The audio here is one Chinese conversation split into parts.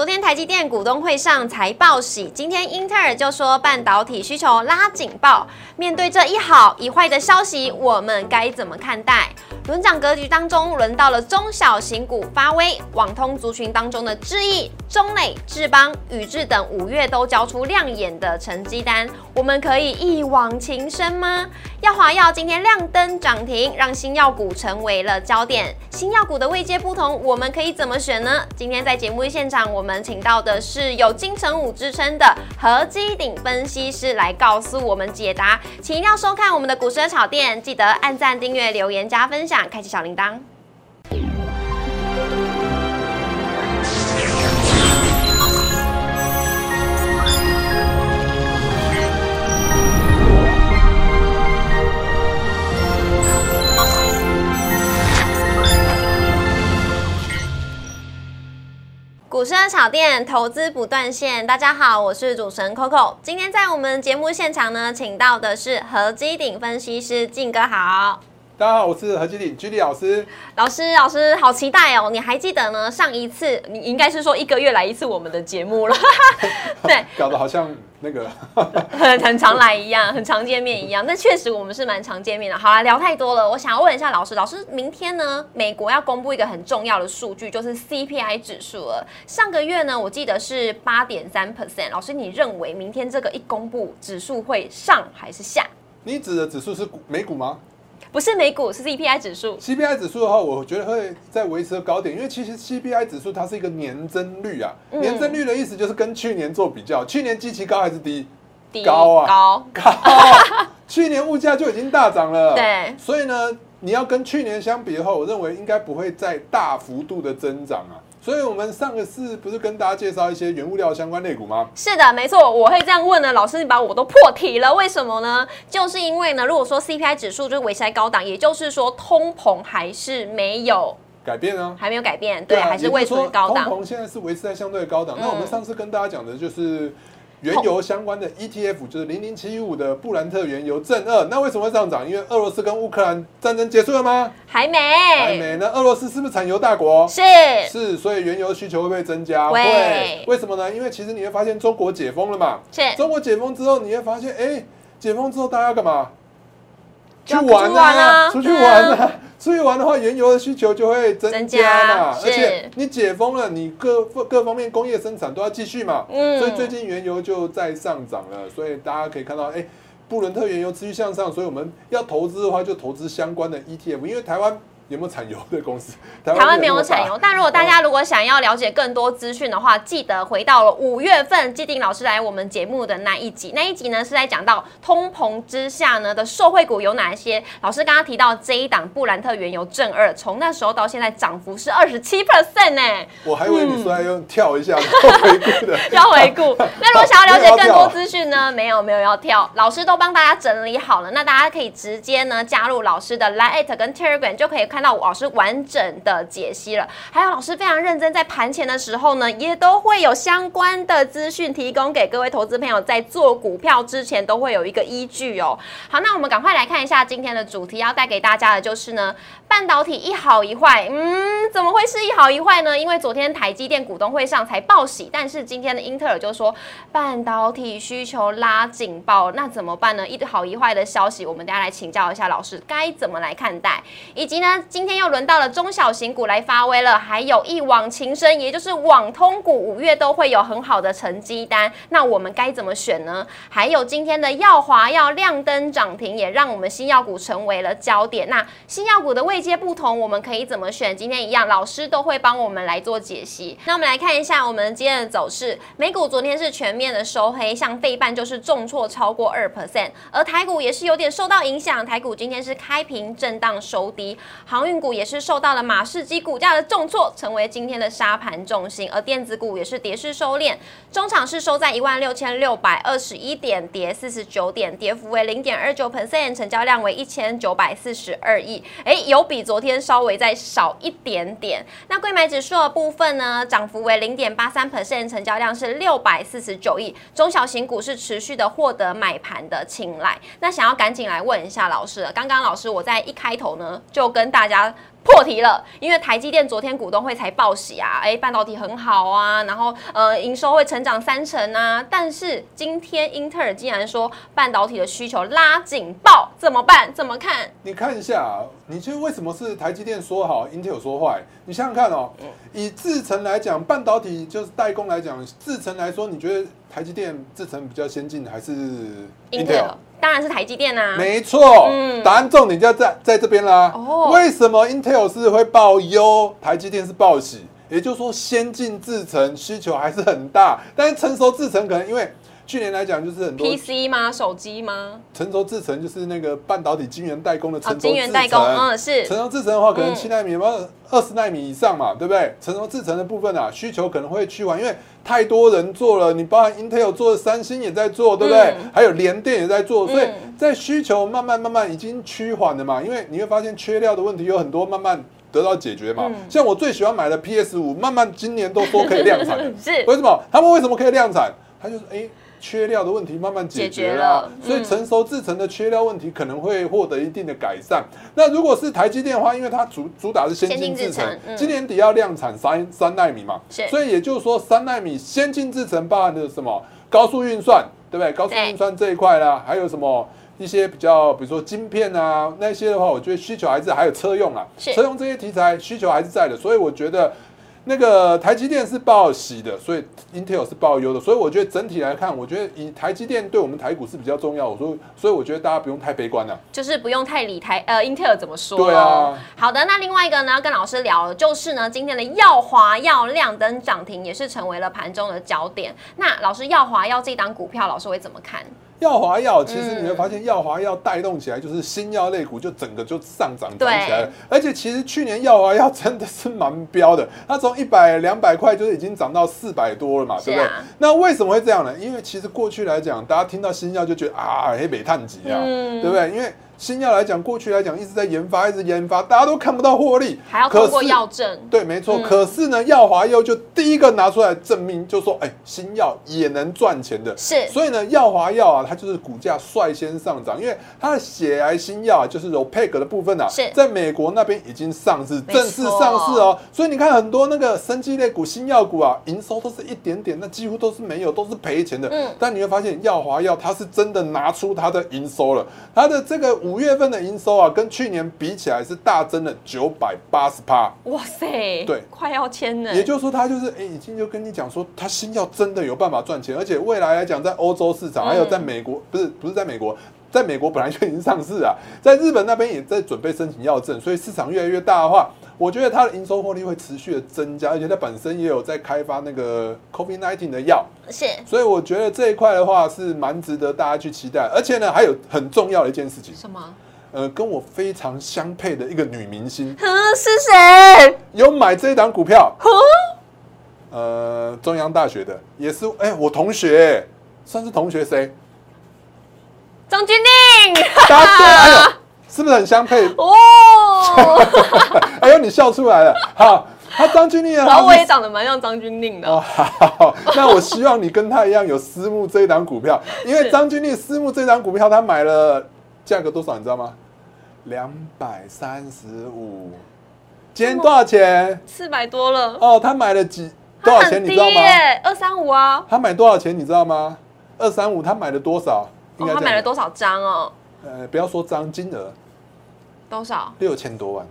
昨天台积电股东会上财报喜，今天英特尔就说半导体需求拉警报。面对这一好一坏的消息，我们该怎么看待？轮涨格局当中，轮到了中小型股发威，网通族群当中的智毅、中磊、智邦、宇智等五月都交出亮眼的成绩单，我们可以一往情深吗？耀华药今天亮灯涨停，让新药股成为了焦点。新药股的位阶不同，我们可以怎么选呢？今天在节目现场，我们请到的是有金城武之称的何基鼎分析师来告诉我们解答，请一定要收看我们的股市炒店，记得按赞、订阅、留言、加分享，开启小铃铛。股市的炒店投资不断线，大家好，我是主持人 Coco。今天在我们节目现场呢，请到的是何基鼎分析师静哥，好。大家好，我是何基鼎居里老师。老师，老师好期待哦！你还记得呢？上一次你应该是说一个月来一次我们的节目了，对，搞得好像那个很 很常来一样，很常见面一样。那确实我们是蛮常见面的。好了，聊太多了，我想要问一下老师，老师明天呢，美国要公布一个很重要的数据，就是 CPI 指数了。上个月呢，我记得是八点三 percent。老师，你认为明天这个一公布，指数会上还是下？你指的指数是股美股吗？不是美股，是 CPI 指数。CPI 指数的话，我觉得会在维持高点，因为其实 CPI 指数它是一个年增率啊。年增率的意思就是跟去年做比较，去年基期高还是低？低高啊，高高。去年物价就已经大涨了，对。所以呢，你要跟去年相比的话，我认为应该不会再大幅度的增长啊。所以，我们上个次不是跟大家介绍一些原物料相关类股吗？是的，没错，我会这样问呢。老师，你把我都破题了，为什么呢？就是因为呢，如果说 CPI 指数就是维持在高档，也就是说通膨还是没有改变啊，还没有改变，对，还是维持高档。通膨现在是维持在相对高档。那我们上次跟大家讲的就是。原油相关的 ETF 就是零零七五的布兰特原油正二，那为什么会上涨？因为俄罗斯跟乌克兰战争结束了吗？还没，还没。那俄罗斯是不是产油大国？是，是，所以原油需求会不会增加？会。为什么呢？因为其实你会发现中国解封了嘛。是。中国解封之后，你会发现，哎，解封之后大家要干嘛？去玩啊！出去玩啊！出去玩的话，原油的需求就会增加嘛。而且你解封了，你各各方面工业生产都要继续嘛。嗯。所以最近原油就在上涨了，所以大家可以看到，哎，布伦特原油持续向上，所以我们要投资的话，就投资相关的 ETF，因为台湾。有没有产油的公司？台湾没有产油，但如果大家如果想要了解更多资讯的话，记得回到了五月份季定老师来我们节目的那一集。那一集呢是在讲到通膨之下呢的受惠股有哪些？老师刚刚提到这一档布兰特原油正二，从那时候到现在涨幅是二十七 percent 呢。我还以为你说要用跳一下要回顾的，要回顾。那如果想要了解更多资讯呢？没有没有要跳，老师都帮大家整理好了。那大家可以直接呢加入老师的 Line 跟 Telegram 就可以看。看到老师完整的解析了，还有老师非常认真，在盘前的时候呢，也都会有相关的资讯提供给各位投资朋友，在做股票之前都会有一个依据哦。好，那我们赶快来看一下今天的主题，要带给大家的就是呢，半导体一好一坏，嗯，怎么会是一好一坏呢？因为昨天台积电股东会上才报喜，但是今天的英特尔就说半导体需求拉警报，那怎么办呢？一好一坏的消息，我们大家来请教一下老师，该怎么来看待，以及呢？今天又轮到了中小型股来发威了，还有一往情深，也就是网通股，五月都会有很好的成绩单。那我们该怎么选呢？还有今天的耀华要亮灯涨停，也让我们新药股成为了焦点。那新药股的位阶不同，我们可以怎么选？今天一样，老师都会帮我们来做解析。那我们来看一下我们今天的走势，美股昨天是全面的收黑，像费半就是重挫超过二 percent，而台股也是有点受到影响，台股今天是开平震荡收低。航运股也是受到了马士基股价的重挫，成为今天的沙盘重心。而电子股也是跌势收敛，中场是收在一万六千六百二十一点，跌四十九点，跌幅为零点二九 percent，成交量为一千九百四十二亿。哎，有比昨天稍微再少一点点。那贵买指数的部分呢，涨幅为零点八三 percent，成交量是六百四十九亿。中小型股是持续的获得买盘的青睐。那想要赶紧来问一下老师，刚刚老师我在一开头呢就跟大家。家破题了，因为台积电昨天股东会才报喜啊，哎，半导体很好啊，然后呃营收会成长三成啊，但是今天英特尔竟然说半导体的需求拉警报，怎么办？怎么看？你看一下，你觉得为什么是台积电说好，英特尔说坏？你想想看哦，以制程来讲，半导体就是代工来讲，制程来说，你觉得台积电制程比较先进还是英特尔？当然是台积电啊，没错，嗯，答案重点就在在这边啦。哦，为什么 Intel 是会报忧，台积电是报喜？也就是说，先进制程需求还是很大，但是成熟制程可能因为。去年来讲就是很多 PC 吗？手机吗？成熟制程就是那个半导体晶圆代工的成熟晶圆代工，嗯，是成熟制程的话，可能七纳米、二二十纳米以上嘛，对不对？成熟制程的部分啊，需求可能会趋缓，因为太多人做了，你包含 Intel 做，三星也在做，对不对？还有联电也在做，所以在需求慢慢慢慢已经趋缓了嘛，因为你会发现缺料的问题有很多，慢慢得到解决嘛。像我最喜欢买的 PS 五，慢慢今年都说可以量产，是为什么？他们为什么可以量产？他就是哎。缺料的问题慢慢解决了，所以成熟制成的缺料问题可能会获得一定的改善。那如果是台积电的话，因为它主主打是先进制程，今年底要量产三三纳米嘛，所以也就是说三纳米先进制程包含的什么高速运算，对不对？高速运算这一块啦，还有什么一些比较，比如说晶片啊那些的话，我觉得需求还是还有车用啊，车用这些题材需求还是在的，所以我觉得。那个台积电是报喜的，所以 Intel 是报忧的，所以我觉得整体来看，我觉得以台积电对我们台股是比较重要。我说，所以我觉得大家不用太悲观了，就是不用太理台呃 Intel 怎么说。对啊。好的，那另外一个呢，跟老师聊，就是呢，今天的耀华耀亮灯涨停，也是成为了盘中的焦点。那老师耀华耀这档股票，老师会怎么看？耀华药其实你会发现，耀华药带动起来就是新药类股就整个就上涨涨起来了。而且其实去年耀华药真的是蛮飙的，它从一百两百块就是已经涨到四百多了嘛，对不对？那为什么会这样呢？因为其实过去来讲，大家听到新药就觉得啊，黑北碳级啊，对不对？因为新药来讲，过去来讲一直在研发，一直研发，大家都看不到获利，还要通过药证。对，没错。可是呢，药华药就第一个拿出来证明，就说，哎，新药也能赚钱的。是。所以呢，药华药啊，它就是股价率先上涨，因为它的血癌新药啊，就是 r o p e g 的部分啊，在美国那边已经上市，正式上市哦。所以你看很多那个生技类股、新药股啊，营收都是一点点，那几乎都是没有，都是赔钱的。嗯。但你会发现，药华药它是真的拿出它的营收了，它的这个五月份的营收。啊，跟去年比起来是大增了九百八十趴，哇塞，对，快要签了。也就是说，他就是哎，已经就跟你讲说，他新药真的有办法赚钱，而且未来来讲，在欧洲市场，还有在美国，不是不是在美国，在美国本来就已经上市啊，在日本那边也在准备申请药证，所以市场越来越大的话，我觉得它的营收获利会持续的增加，而且它本身也有在开发那个 COVID nineteen 的药，是，所以我觉得这一块的话是蛮值得大家去期待，而且呢，还有很重要的一件事情，什么？呃，跟我非常相配的一个女明星，嗯，是谁？有买这一档股票？呃，中央大学的，也是，哎，我同学，算是同学，谁？张钧甯。答对，哎呦，是不是很相配？哦，哎呦，你笑出来了，好，他张钧甯，然后我也长得蛮像张钧甯的。哦，好，那我希望你跟他一样有私募这一档股票，因为张钧甯私募这档股票，他买了。价格多少你知道吗？两百三十五，今天多少钱？四百多了。哦，他买了几多少钱？你知道吗？二三五啊。他买多少钱？你知道吗？二三五，他买了多少？他买了多少张哦？呃，不要说张，金额多少？六千多万。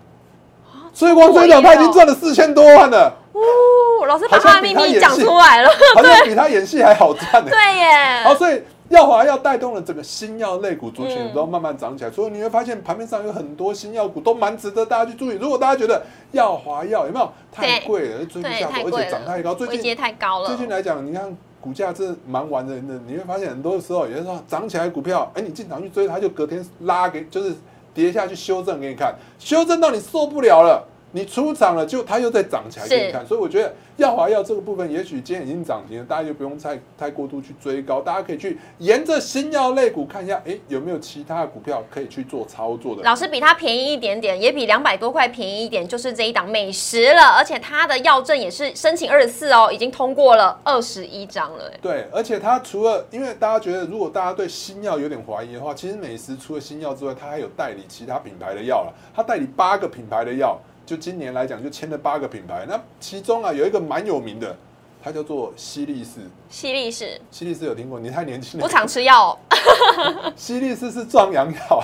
所以光这两他已经赚了四千多万了。哦，老师把他的秘密讲出来了，好像比他演戏还好赚呢。对耶。好，所以。药华要带动了整个新药类股族群都慢慢涨起来，所以你会发现盘面上有很多新药股都蛮值得大家去注意。如果大家觉得药华药有没有太贵了，追不下手，而且涨太高，最近太高了。最近来讲，你看股价是蛮玩人的，你会发现很多时候有时候涨起来股票，哎，你进场去追，它就隔天拉给，就是跌下去修正给你看，修正到你受不了了。你出场了，就它又在涨起来给你看，所以我觉得耀华药这个部分，也许今天已经涨停了，大家就不用太太过度去追高，大家可以去沿着新药类股看一下，哎，有没有其他的股票可以去做操作的？老师比它便宜一点点，也比两百多块便宜一点，就是这一档美食了，而且它的药证也是申请二十四哦，已经通过了二十一张了。对，而且它除了，因为大家觉得如果大家对新药有点怀疑的话，其实美食除了新药之外，它还有代理其他品牌的药了，它代理八个品牌的药。就今年来讲就签了八个品牌，那其中啊有一个蛮有名的。它叫做西力士，西力士，西力士有听过？你太年轻了，不常吃药。西力士是壮阳药，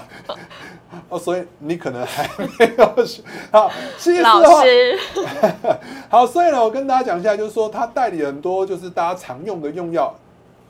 哦，所以你可能还没有学好。西力士老师，好，所以呢，我跟大家讲一下，就是说它代理很多，就是大家常用的用药，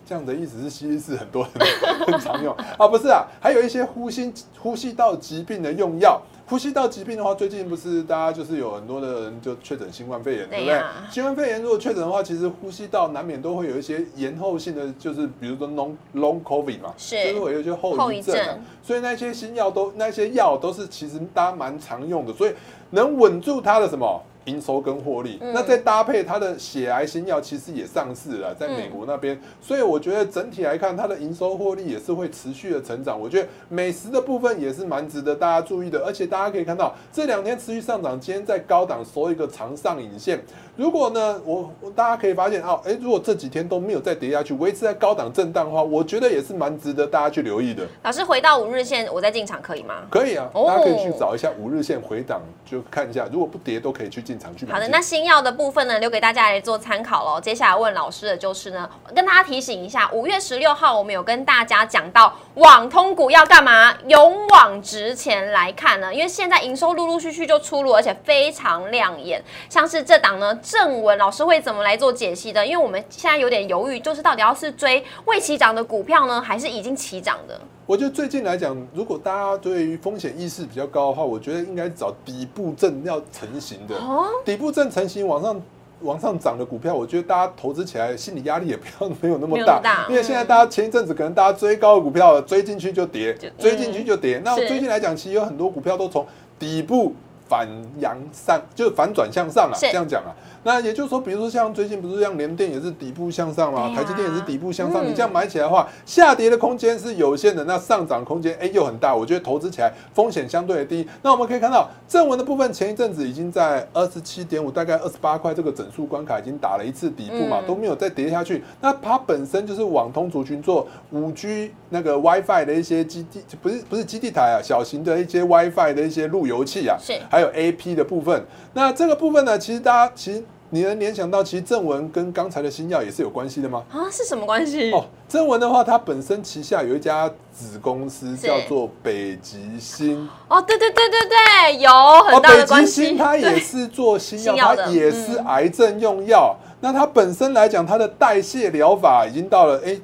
这样的意思是西力士很多人很常用 啊，不是啊，还有一些呼吸呼吸道疾病的用药。呼吸道疾病的话，最近不是大家就是有很多的人就确诊新冠肺炎，对不对？新冠肺炎如果确诊的话，其实呼吸道难免都会有一些延后性的，就是比如说 long long covid 嘛，就是会有一些后遗症。所以那些新药都那些药都是其实大家蛮常用的，所以能稳住它的什么？营收跟获利，那再搭配它的血癌新药，其实也上市了，在美国那边，所以我觉得整体来看，它的营收获利也是会持续的成长。我觉得美食的部分也是蛮值得大家注意的，而且大家可以看到这两天持续上涨，今天在高档收一个长上影线。如果呢，我大家可以发现啊，哎，如果这几天都没有再跌下去，维持在高档震荡的话，我觉得也是蛮值得大家去留意的。老师回到五日线，我再进场可以吗？可以啊，大家可以去找一下五日线回档，就看一下，如果不跌都可以去进好的，那新药的部分呢，留给大家来做参考喽。接下来问老师的就是呢，跟大家提醒一下，五月十六号我们有跟大家讲到网通股要干嘛，勇往直前来看呢，因为现在营收陆陆续续就出炉，而且非常亮眼，像是这档呢。正文老师会怎么来做解析的？因为我们现在有点犹豫，就是到底要是追未起涨的股票呢，还是已经起涨的？我觉得最近来讲，如果大家对于风险意识比较高的话，我觉得应该找底部正要成型的。哦，底部正成型往上往上涨的股票，我觉得大家投资起来心理压力也不要没有那么大。因为现在大家前一阵子可能大家追高的股票，追进去就跌，追进去就跌。那最近来讲，其实有很多股票都从底部反阳上，就是反转向上了。这样讲啊。那也就是说，比如说像最近不是像联电也是底部向上嘛，台积电也是底部向上，你这样买起来的话，下跌的空间是有限的，那上涨空间哎又很大，我觉得投资起来风险相对的低。那我们可以看到正文的部分，前一阵子已经在二十七点五，大概二十八块这个整数关卡已经打了一次底部嘛，都没有再跌下去。那它本身就是网通族群做五 G 那个 WiFi 的一些基地，不是不是基地台啊，小型的一些 WiFi 的一些路由器啊，是还有 AP 的部分。那这个部分呢，其实大家其实。你能联想到，其实正文跟刚才的新药也是有关系的吗？啊，是什么关系？哦，正文的话，它本身旗下有一家子公司叫做北极星。哦，对对对对对，有很大的关系。北极星 它也是做新药，它也是癌症用药。那它本身来讲，它的代谢疗法已经到了，哎，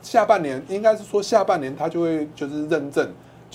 下半年应该是说下半年它就会就是认证。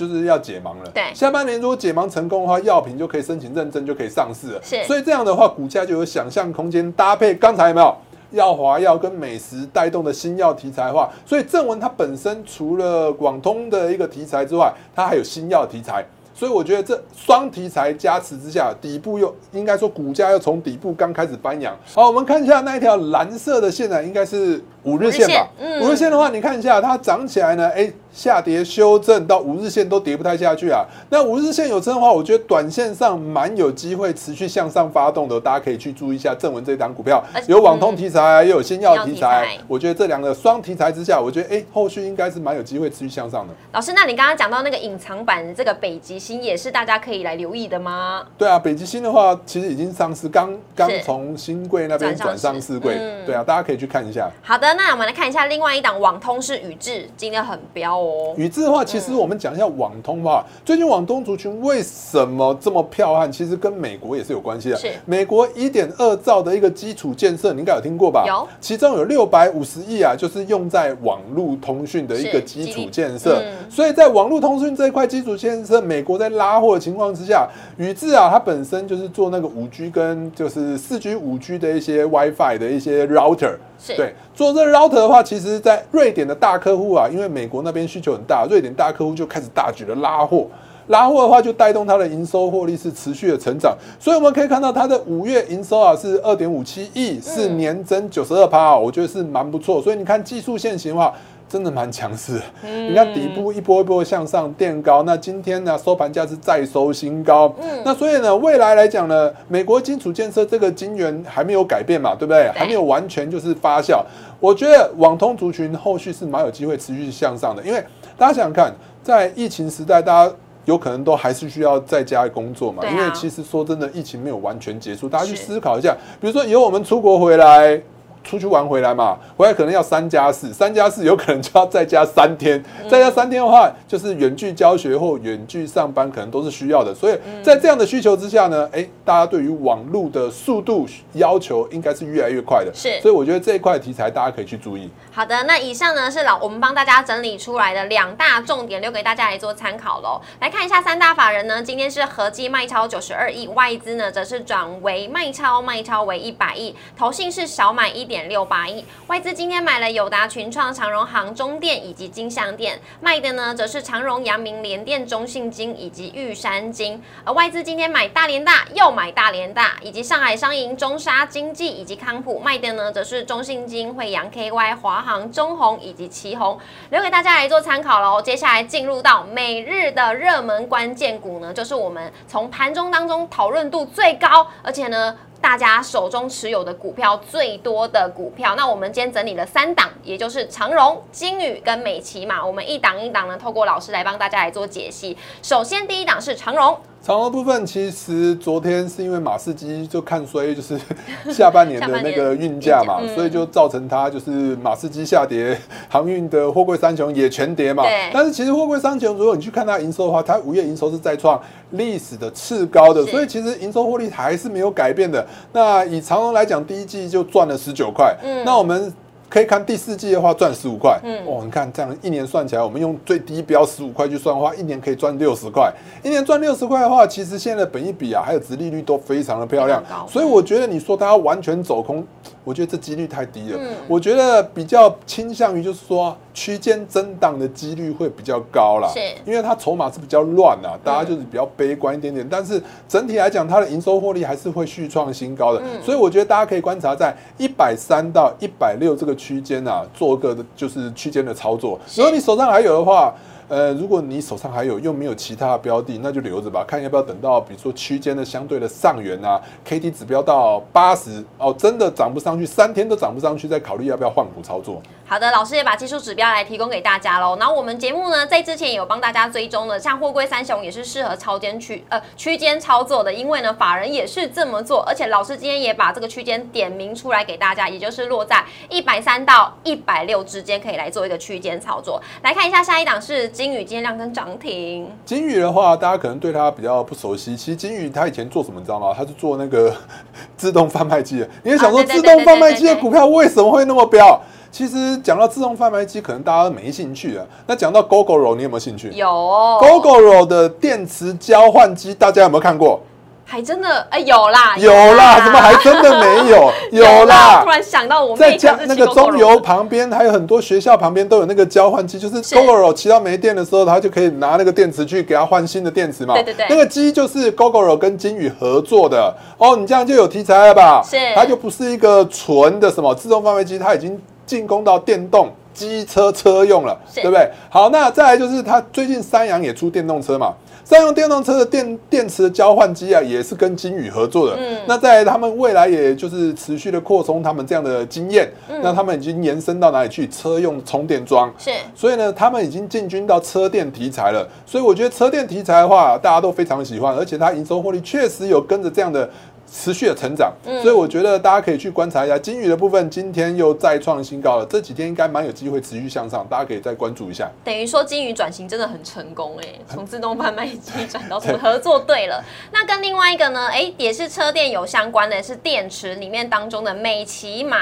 就是要解盲了。对，下半年如果解盲成功的话，药品就可以申请认证，就可以上市了。是，所以这样的话，股价就有想象空间。搭配刚才有没有药华药跟美食带动的新药题材化，所以正文它本身除了广通的一个题材之外，它还有新药题材。所以我觉得这双题材加持之下，底部又应该说股价又从底部刚开始翻扬。好，我们看一下那一条蓝色的线呢，应该是五日线吧？五日线的话，你看一下它涨起来呢，哎。下跌修正到五日线都跌不太下去啊，那五日线有撑的话，我觉得短线上蛮有机会持续向上发动的，大家可以去注意一下正文这档股票，有网通题材，又有新药题材，我觉得这两个双题材之下，我觉得哎，后续应该是蛮有机会持续向上的。老师，那你刚刚讲到那个隐藏版这个北极星，也是大家可以来留意的吗？对啊，北极星的话，其实已经上市，刚刚从新贵那边转上市贵，对啊，大家可以去看一下。好的，那我们来看一下另外一档网通是宇智，今天很彪哦。宇智的话，其实我们讲一下网通吧。最近网通族群为什么这么彪悍？其实跟美国也是有关系的。是美国一点二兆的一个基础建设，你应该有听过吧？有。其中有六百五十亿啊，就是用在网络通讯的一个基础建设。所以在网络通讯这一块基础建设，美国在拉货的情况之下，宇智啊，它本身就是做那个五 G 跟就是四 G、五 G 的一些 WiFi 的一些 router。对，做这 router 的话，其实，在瑞典的大客户啊，因为美国那边需求很大，瑞典大客户就开始大举的拉货，拉货的话就带动它的营收获利是持续的成长，所以我们可以看到它的五月营收啊是二点五七亿，是年增九十二趴，我觉得是蛮不错，所以你看技术线型的话。真的蛮强势，你看底部一波一波向上垫高，那今天呢收盘价是再收新高，嗯，那所以呢未来来讲呢，美国基础建设这个金源还没有改变嘛，对不对？还没有完全就是发酵，我觉得网通族群后续是蛮有机会持续向上的，因为大家想想看，在疫情时代，大家。有可能都还是需要在家工作嘛。因为其实说真的，疫情没有完全结束，大家去思考一下，比如说以后我们出国回来。出去玩回来嘛，回来可能要三加四，三加四 有可能就要再加三天，再加三天的话，就是远距教学或远距上班可能都是需要的。所以在这样的需求之下呢，哎，大家对于网络的速度要求应该是越来越快的。是，所以我觉得这一块题材大家可以去注意。好的，那以上呢是老我们帮大家整理出来的两大重点，留给大家来做参考喽。来看一下三大法人呢，今天是合计卖超九十二亿，外资呢则是转为卖超，卖超为一百亿，投信是少买一。点六八亿，外资今天买了友达、群创、长荣行、中电以及金相电，卖的呢则是长荣、阳明、联电、中信金以及玉山金。而外资今天买大连大，又买大连大，以及上海商银、中沙经济以及康普，卖的呢则是中信金、惠阳 KY、华航、中红以及旗红，留给大家来做参考喽。接下来进入到每日的热门关键股呢，就是我们从盘中当中讨论度最高，而且呢。大家手中持有的股票最多的股票，那我们今天整理了三档，也就是长荣、金宇跟美琪嘛，我们一档一档呢，透过老师来帮大家来做解析。首先第一档是长荣。长荣部分其实昨天是因为马士基就看衰，就是 下半年的那个运价嘛，所以就造成它就是马士基下跌，航运的货柜三雄也全跌嘛。但是其实货柜三雄，如果你去看它营收的话，它五月营收是再创历史的次高的，所以其实营收获利还是没有改变的。那以长荣来讲，第一季就赚了十九块。嗯，那我们。可以看第四季的话赚十五块，嗯，哦，你看这样一年算起来，我们用最低标十五块去算的话，一年可以赚六十块。一年赚六十块的话，其实现在的本益比啊，还有殖利率都非常的漂亮，所以我觉得你说它完全走空。我觉得这几率太低了。嗯，我觉得比较倾向于就是说区间震荡的几率会比较高啦。是，因为它筹码是比较乱啊，大家就是比较悲观一点点。但是整体来讲，它的营收获利还是会续创新高的。嗯，所以我觉得大家可以观察在一百三到一百六这个区间啊，做个就是区间的操作。如果你手上还有的话。呃，如果你手上还有又没有其他的标的，那就留着吧，看要不要等到比如说区间的相对的上缘啊，K D 指标到八十哦，真的涨不上去，三天都涨不上去，再考虑要不要换股操作。好的，老师也把技术指标来提供给大家喽。然后我们节目呢，在之前有帮大家追踪的，像货柜三雄也是适合超间区呃区间操作的，因为呢法人也是这么做，而且老师今天也把这个区间点名出来给大家，也就是落在一百三到一百六之间，可以来做一个区间操作。来看一下下一档是。金宇今天量跟涨停。金宇的话，大家可能对它比较不熟悉。其实金宇它以前做什么，你知道吗？它是做那个 自动贩卖机的。你也想说，自动贩卖机的股票为什么会那么飙？其实讲到自动贩卖机，可能大家都没兴趣啊。那讲到 GoGoRo，你有没有兴趣？有。GoGoRo 的电池交换机，大家有没有看过？还真的哎，有啦，有啦，怎么还真的没有？有啦！突然想到，我们在家那个中油旁边，还有很多学校旁边都有那个交换机，就是 GoGoRo 骑到没电的时候，他就可以拿那个电池去给他换新的电池嘛。对对对，那个机就是 GoGoRo 跟金宇合作的哦。你这样就有题材了吧？是，它就不是一个纯的什么自动贩卖机，它已经进攻到电动机车车用了，对不对？好，那再来就是它最近三洋也出电动车嘛。三用电动车的电电池的交换机啊，也是跟金宇合作的。嗯，那在他们未来也就是持续的扩充他们这样的经验。嗯，那他们已经延伸到哪里去？车用充电桩。是，所以呢，他们已经进军到车电题材了。所以我觉得车电题材的话，大家都非常喜欢，而且它营收获利确实有跟着这样的。持续的成长，所以我觉得大家可以去观察一下金宇的部分，今天又再创新高了。这几天应该蛮有机会持续向上，大家可以再关注一下。等于说金宇转型真的很成功哎，从自动贩卖机转到合作对了。那跟另外一个呢，哎，也是车电有相关的是电池里面当中的美骑马。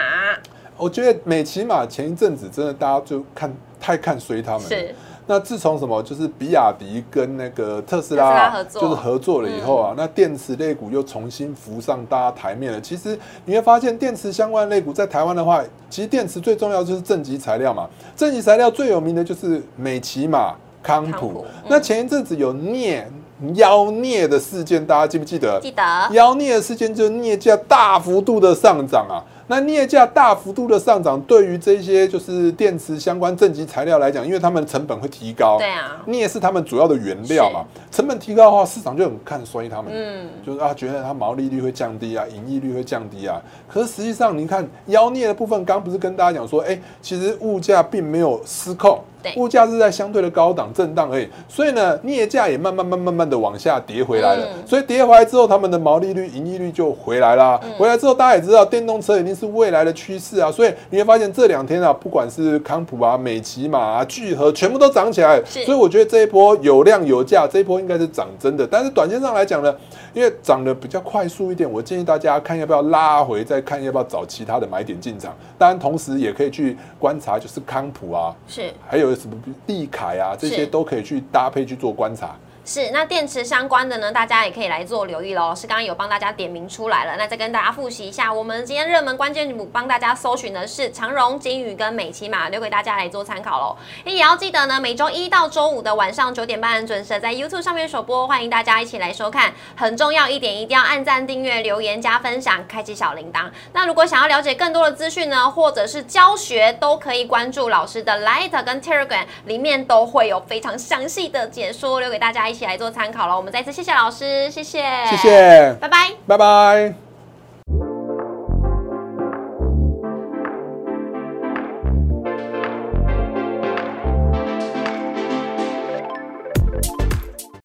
我觉得美骑马前一阵子真的大家就看太看衰他们。是。那自从什么，就是比亚迪跟那个特斯拉合作就是合作了以后啊，那电池类股又重新浮上大家台面了。其实你会发现，电池相关类股在台湾的话，其实电池最重要就是正极材料嘛。正极材料最有名的就是美骑马、康普。那前一阵子有镍妖镍的事件，大家记不记得？记得。妖镍的事件就是镍价大幅度的上涨啊。那镍价大幅度的上涨，对于这些就是电池相关正极材料来讲，因为他们成本会提高，对啊，镍是他们主要的原料嘛，成本提高的话，市场就很看衰他们，嗯，就是啊，觉得它毛利率会降低啊，盈利率会降低啊。可是实际上，你看妖镍的部分，刚不是跟大家讲说，哎，其实物价并没有失控。物价是在相对的高档震荡而已，所以呢，镍价也慢慢、慢、慢慢的往下跌回来了。所以跌回来之后，他们的毛利率、盈利率就回来啦。回来之后，大家也知道，电动车一定是未来的趋势啊。所以你会发现这两天啊，不管是康普啊、美骑马啊、聚合，全部都涨起来。所以我觉得这一波有量有价，这一波应该是涨真的。但是短线上来讲呢，因为涨得比较快速一点，我建议大家看要不要拉回，再看要不要找其他的买点进场。当然，同时也可以去观察，就是康普啊，是还有什么利凯啊，这些都可以去搭配去做观察。是，那电池相关的呢，大家也可以来做留意喽。是刚刚有帮大家点名出来了，那再跟大家复习一下，我们今天热门关键词帮大家搜寻的是长荣、金宇跟美骑马，留给大家来做参考喽。也要记得呢，每周一到周五的晚上九点半准时在 YouTube 上面首播，欢迎大家一起来收看。很重要一点，一定要按赞、订阅、留言、加分享、开启小铃铛。那如果想要了解更多的资讯呢，或者是教学，都可以关注老师的 Light 跟 Telegram，里面都会有非常详细的解说，留给大家一起来做参考了。我们再次谢谢老师，谢谢，谢谢，拜拜，拜拜。